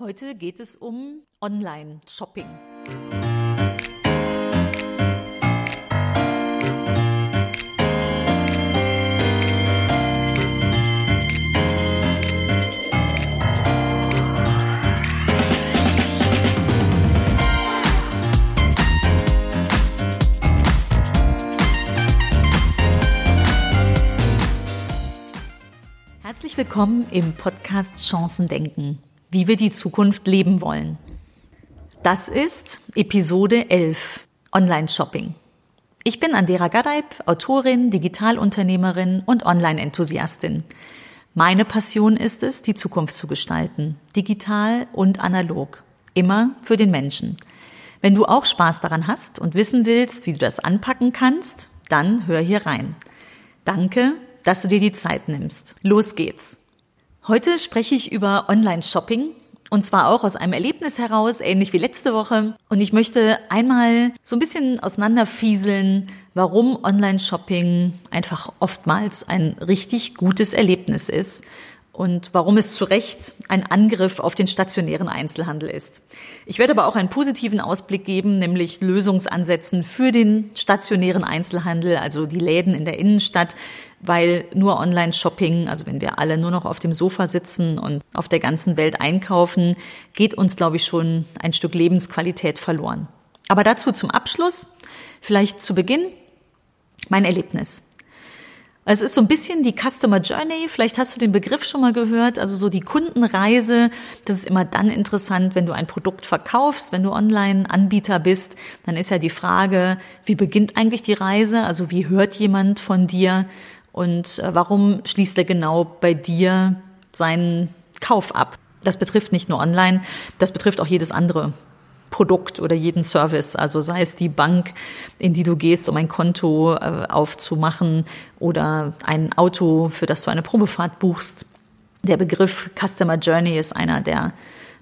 Heute geht es um Online-Shopping. Herzlich willkommen im Podcast Chancen denken wie wir die Zukunft leben wollen. Das ist Episode 11 Online-Shopping. Ich bin Andera Gadeib, Autorin, Digitalunternehmerin und Online-Enthusiastin. Meine Passion ist es, die Zukunft zu gestalten, digital und analog, immer für den Menschen. Wenn du auch Spaß daran hast und wissen willst, wie du das anpacken kannst, dann hör hier rein. Danke, dass du dir die Zeit nimmst. Los geht's. Heute spreche ich über Online-Shopping und zwar auch aus einem Erlebnis heraus, ähnlich wie letzte Woche. Und ich möchte einmal so ein bisschen auseinanderfieseln, warum Online-Shopping einfach oftmals ein richtig gutes Erlebnis ist und warum es zu Recht ein Angriff auf den stationären Einzelhandel ist. Ich werde aber auch einen positiven Ausblick geben, nämlich Lösungsansätzen für den stationären Einzelhandel, also die Läden in der Innenstadt, weil nur Online-Shopping, also wenn wir alle nur noch auf dem Sofa sitzen und auf der ganzen Welt einkaufen, geht uns, glaube ich, schon ein Stück Lebensqualität verloren. Aber dazu zum Abschluss, vielleicht zu Beginn, mein Erlebnis. Es ist so ein bisschen die Customer Journey. Vielleicht hast du den Begriff schon mal gehört. Also so die Kundenreise. Das ist immer dann interessant, wenn du ein Produkt verkaufst, wenn du Online-Anbieter bist. Dann ist ja die Frage, wie beginnt eigentlich die Reise? Also wie hört jemand von dir? Und äh, warum schließt er genau bei dir seinen Kauf ab? Das betrifft nicht nur online, das betrifft auch jedes andere Produkt oder jeden Service. Also sei es die Bank, in die du gehst, um ein Konto äh, aufzumachen oder ein Auto, für das du eine Probefahrt buchst. Der Begriff Customer Journey ist einer der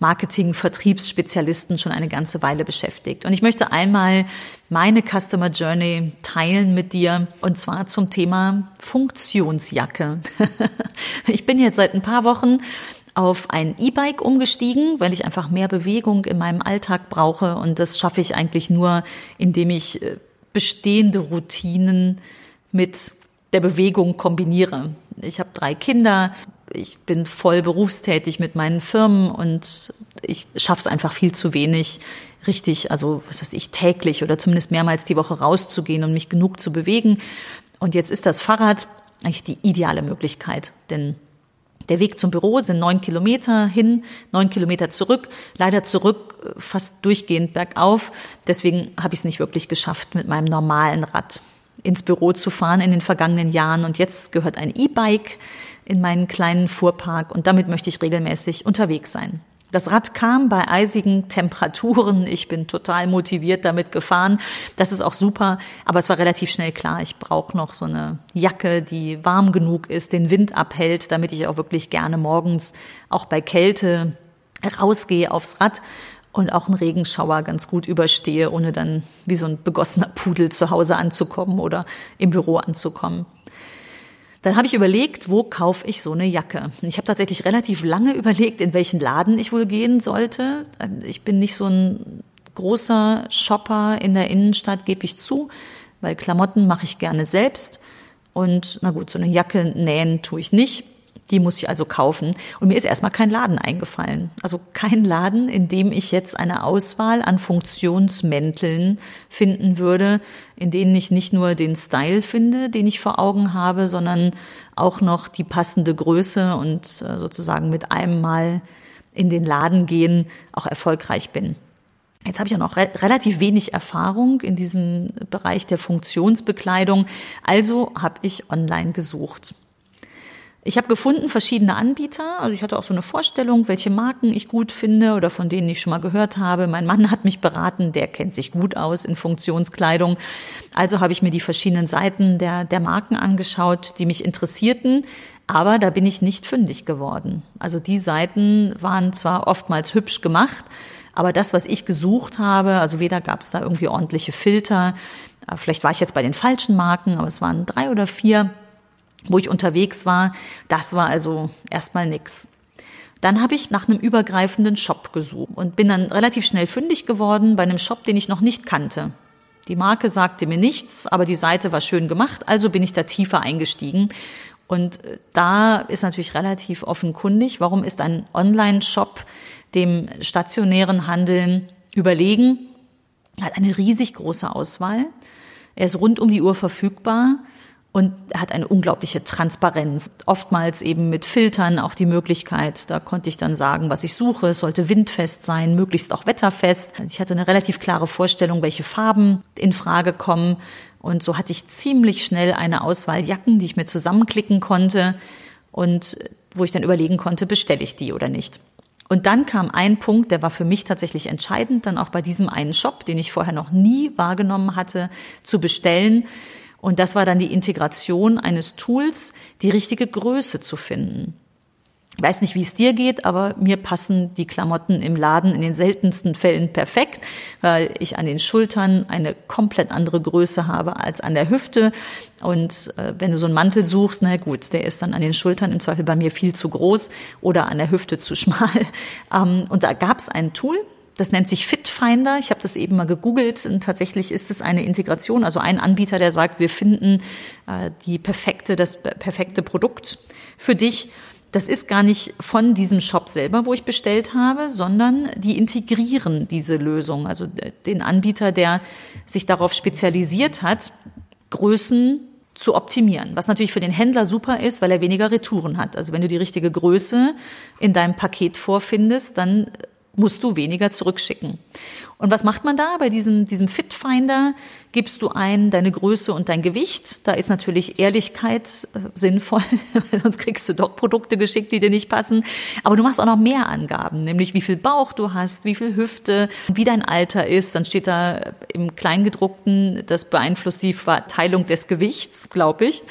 Marketing-Vertriebsspezialisten schon eine ganze Weile beschäftigt. Und ich möchte einmal meine Customer Journey teilen mit dir und zwar zum Thema Funktionsjacke. ich bin jetzt seit ein paar Wochen auf ein E-Bike umgestiegen, weil ich einfach mehr Bewegung in meinem Alltag brauche. Und das schaffe ich eigentlich nur, indem ich äh, bestehende Routinen mit der Bewegung kombiniere. Ich habe drei Kinder, ich bin voll berufstätig mit meinen Firmen und ich schaffe es einfach viel zu wenig, richtig, also was weiß ich, täglich oder zumindest mehrmals die Woche rauszugehen und mich genug zu bewegen. Und jetzt ist das Fahrrad eigentlich die ideale Möglichkeit, denn der Weg zum Büro sind neun Kilometer hin, neun Kilometer zurück. Leider zurück äh, fast durchgehend bergauf. Deswegen habe ich es nicht wirklich geschafft, mit meinem normalen Rad ins Büro zu fahren in den vergangenen Jahren. Und jetzt gehört ein E-Bike in meinen kleinen Fuhrpark und damit möchte ich regelmäßig unterwegs sein. Das Rad kam bei eisigen Temperaturen. Ich bin total motiviert damit gefahren. Das ist auch super. Aber es war relativ schnell klar, ich brauche noch so eine Jacke, die warm genug ist, den Wind abhält, damit ich auch wirklich gerne morgens auch bei Kälte rausgehe aufs Rad und auch einen Regenschauer ganz gut überstehe, ohne dann wie so ein begossener Pudel zu Hause anzukommen oder im Büro anzukommen. Dann habe ich überlegt, wo kaufe ich so eine Jacke? Ich habe tatsächlich relativ lange überlegt, in welchen Laden ich wohl gehen sollte. Ich bin nicht so ein großer Shopper in der Innenstadt, gebe ich zu, weil Klamotten mache ich gerne selbst. Und na gut, so eine Jacke nähen tue ich nicht. Die muss ich also kaufen. Und mir ist erstmal kein Laden eingefallen. Also kein Laden, in dem ich jetzt eine Auswahl an Funktionsmänteln finden würde, in denen ich nicht nur den Style finde, den ich vor Augen habe, sondern auch noch die passende Größe und äh, sozusagen mit einem Mal in den Laden gehen auch erfolgreich bin. Jetzt habe ich auch noch re relativ wenig Erfahrung in diesem Bereich der Funktionsbekleidung, also habe ich online gesucht. Ich habe gefunden verschiedene Anbieter. Also ich hatte auch so eine Vorstellung, welche Marken ich gut finde oder von denen ich schon mal gehört habe. Mein Mann hat mich beraten, der kennt sich gut aus in Funktionskleidung. Also habe ich mir die verschiedenen Seiten der, der Marken angeschaut, die mich interessierten. Aber da bin ich nicht fündig geworden. Also die Seiten waren zwar oftmals hübsch gemacht, aber das, was ich gesucht habe, also weder gab es da irgendwie ordentliche Filter, vielleicht war ich jetzt bei den falschen Marken, aber es waren drei oder vier wo ich unterwegs war, das war also erstmal nix. Dann habe ich nach einem übergreifenden Shop gesucht und bin dann relativ schnell fündig geworden bei einem Shop, den ich noch nicht kannte. Die Marke sagte mir nichts, aber die Seite war schön gemacht, also bin ich da tiefer eingestiegen. Und äh, da ist natürlich relativ offenkundig, warum ist ein Online-Shop dem stationären Handeln überlegen, hat eine riesig große Auswahl. Er ist rund um die Uhr verfügbar und hat eine unglaubliche Transparenz. Oftmals eben mit Filtern auch die Möglichkeit, da konnte ich dann sagen, was ich suche. Es sollte windfest sein, möglichst auch wetterfest. Ich hatte eine relativ klare Vorstellung, welche Farben in Frage kommen. Und so hatte ich ziemlich schnell eine Auswahl Jacken, die ich mir zusammenklicken konnte und wo ich dann überlegen konnte, bestelle ich die oder nicht. Und dann kam ein Punkt, der war für mich tatsächlich entscheidend, dann auch bei diesem einen Shop, den ich vorher noch nie wahrgenommen hatte, zu bestellen und das war dann die Integration eines Tools, die richtige Größe zu finden. Ich weiß nicht, wie es dir geht, aber mir passen die Klamotten im Laden in den seltensten Fällen perfekt, weil ich an den Schultern eine komplett andere Größe habe als an der Hüfte. Und äh, wenn du so einen Mantel suchst, na gut, der ist dann an den Schultern im Zweifel bei mir viel zu groß oder an der Hüfte zu schmal. Ähm, und da gab es ein Tool, das nennt sich Fitfinder. Ich habe das eben mal gegoogelt und tatsächlich ist es eine Integration, also ein Anbieter, der sagt, wir finden äh, die perfekte, das perfekte Produkt für dich. Das ist gar nicht von diesem Shop selber, wo ich bestellt habe, sondern die integrieren diese Lösung. Also den Anbieter, der sich darauf spezialisiert hat, Größen zu optimieren. Was natürlich für den Händler super ist, weil er weniger Retouren hat. Also wenn du die richtige Größe in deinem Paket vorfindest, dann musst du weniger zurückschicken. Und was macht man da? Bei diesem, diesem Fitfinder gibst du ein deine Größe und dein Gewicht. Da ist natürlich Ehrlichkeit äh, sinnvoll, weil sonst kriegst du doch Produkte geschickt, die dir nicht passen. Aber du machst auch noch mehr Angaben, nämlich wie viel Bauch du hast, wie viel Hüfte, wie dein Alter ist. Dann steht da im Kleingedruckten, das beeinflusst die Verteilung des Gewichts, glaube ich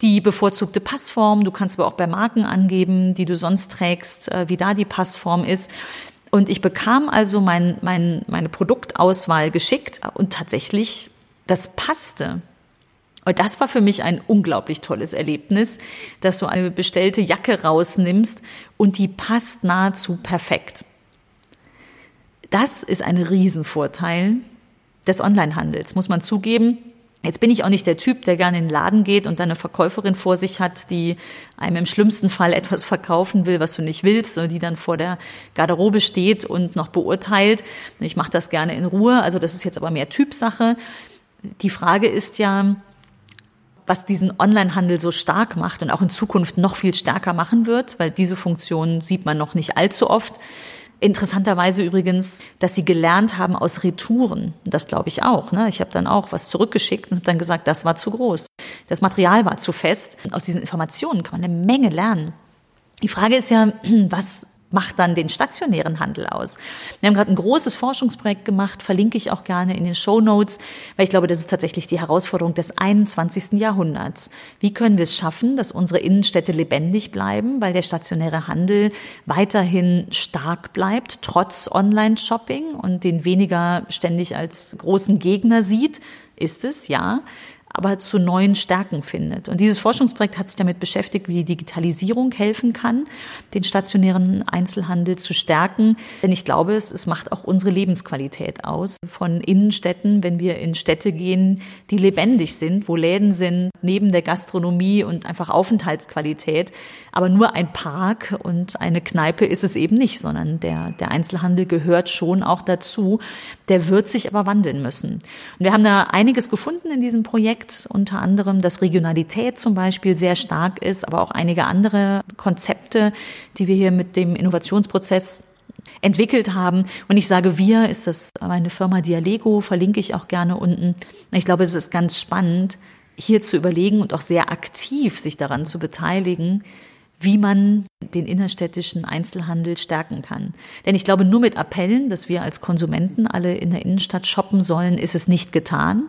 die bevorzugte Passform. Du kannst aber auch bei Marken angeben, die du sonst trägst, äh, wie da die Passform ist. Und ich bekam also mein, mein, meine Produktauswahl geschickt und tatsächlich, das passte. Und das war für mich ein unglaublich tolles Erlebnis, dass du eine bestellte Jacke rausnimmst und die passt nahezu perfekt. Das ist ein Riesenvorteil des Onlinehandels, muss man zugeben. Jetzt bin ich auch nicht der Typ, der gerne in den Laden geht und dann eine Verkäuferin vor sich hat, die einem im schlimmsten Fall etwas verkaufen will, was du nicht willst, und die dann vor der Garderobe steht und noch beurteilt. Ich mache das gerne in Ruhe, also das ist jetzt aber mehr Typsache. Die Frage ist ja, was diesen Onlinehandel so stark macht und auch in Zukunft noch viel stärker machen wird, weil diese Funktion sieht man noch nicht allzu oft Interessanterweise übrigens, dass sie gelernt haben aus Retouren. Das glaube ich auch. Ne? Ich habe dann auch was zurückgeschickt und habe dann gesagt, das war zu groß. Das Material war zu fest. Aus diesen Informationen kann man eine Menge lernen. Die Frage ist ja, was macht dann den stationären Handel aus. Wir haben gerade ein großes Forschungsprojekt gemacht, verlinke ich auch gerne in den Show Notes, weil ich glaube, das ist tatsächlich die Herausforderung des 21. Jahrhunderts. Wie können wir es schaffen, dass unsere Innenstädte lebendig bleiben, weil der stationäre Handel weiterhin stark bleibt, trotz Online-Shopping und den weniger ständig als großen Gegner sieht? Ist es, ja aber zu neuen Stärken findet. Und dieses Forschungsprojekt hat sich damit beschäftigt, wie Digitalisierung helfen kann, den stationären Einzelhandel zu stärken. Denn ich glaube, es, es macht auch unsere Lebensqualität aus. Von Innenstädten, wenn wir in Städte gehen, die lebendig sind, wo Läden sind, neben der Gastronomie und einfach Aufenthaltsqualität. Aber nur ein Park und eine Kneipe ist es eben nicht, sondern der, der Einzelhandel gehört schon auch dazu. Der wird sich aber wandeln müssen. Und wir haben da einiges gefunden in diesem Projekt unter anderem, dass Regionalität zum Beispiel sehr stark ist, aber auch einige andere Konzepte, die wir hier mit dem Innovationsprozess entwickelt haben. Und ich sage wir, ist das meine Firma Dialego, verlinke ich auch gerne unten. Ich glaube, es ist ganz spannend, hier zu überlegen und auch sehr aktiv sich daran zu beteiligen, wie man den innerstädtischen Einzelhandel stärken kann. Denn ich glaube, nur mit Appellen, dass wir als Konsumenten alle in der Innenstadt shoppen sollen, ist es nicht getan.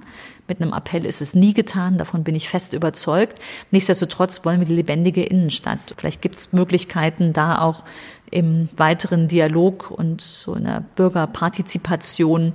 Mit einem Appell ist es nie getan, davon bin ich fest überzeugt. Nichtsdestotrotz wollen wir die lebendige Innenstadt. Vielleicht gibt es Möglichkeiten, da auch im weiteren Dialog und so in der Bürgerpartizipation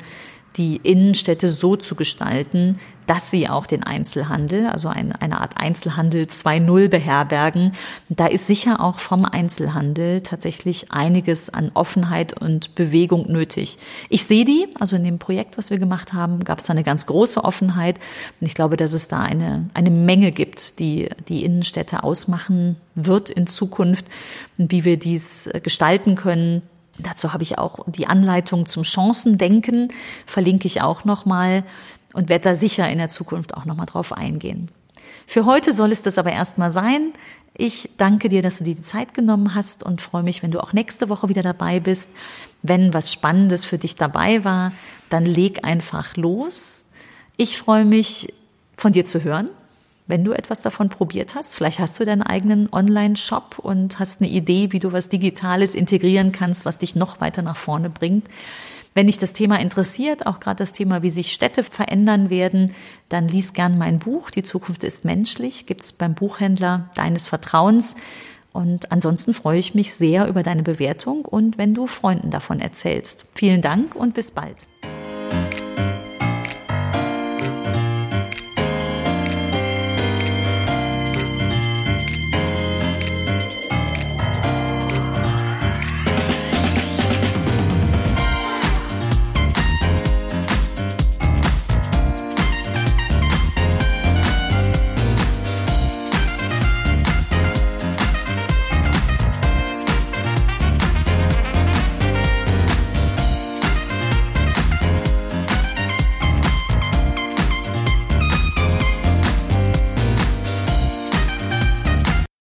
die Innenstädte so zu gestalten, dass sie auch den Einzelhandel, also ein, eine Art Einzelhandel 2.0 beherbergen. Da ist sicher auch vom Einzelhandel tatsächlich einiges an Offenheit und Bewegung nötig. Ich sehe die, also in dem Projekt, was wir gemacht haben, gab es eine ganz große Offenheit. Und ich glaube, dass es da eine, eine Menge gibt, die die Innenstädte ausmachen wird in Zukunft wie wir dies gestalten können Dazu habe ich auch die Anleitung zum Chancendenken, verlinke ich auch nochmal und werde da sicher in der Zukunft auch nochmal drauf eingehen. Für heute soll es das aber erstmal sein. Ich danke dir, dass du dir die Zeit genommen hast und freue mich, wenn du auch nächste Woche wieder dabei bist. Wenn was Spannendes für dich dabei war, dann leg einfach los. Ich freue mich, von dir zu hören wenn du etwas davon probiert hast. Vielleicht hast du deinen eigenen Online-Shop und hast eine Idee, wie du was Digitales integrieren kannst, was dich noch weiter nach vorne bringt. Wenn dich das Thema interessiert, auch gerade das Thema, wie sich Städte verändern werden, dann lies gern mein Buch. Die Zukunft ist menschlich. Gibt's beim Buchhändler deines Vertrauens. Und ansonsten freue ich mich sehr über deine Bewertung und wenn du Freunden davon erzählst. Vielen Dank und bis bald.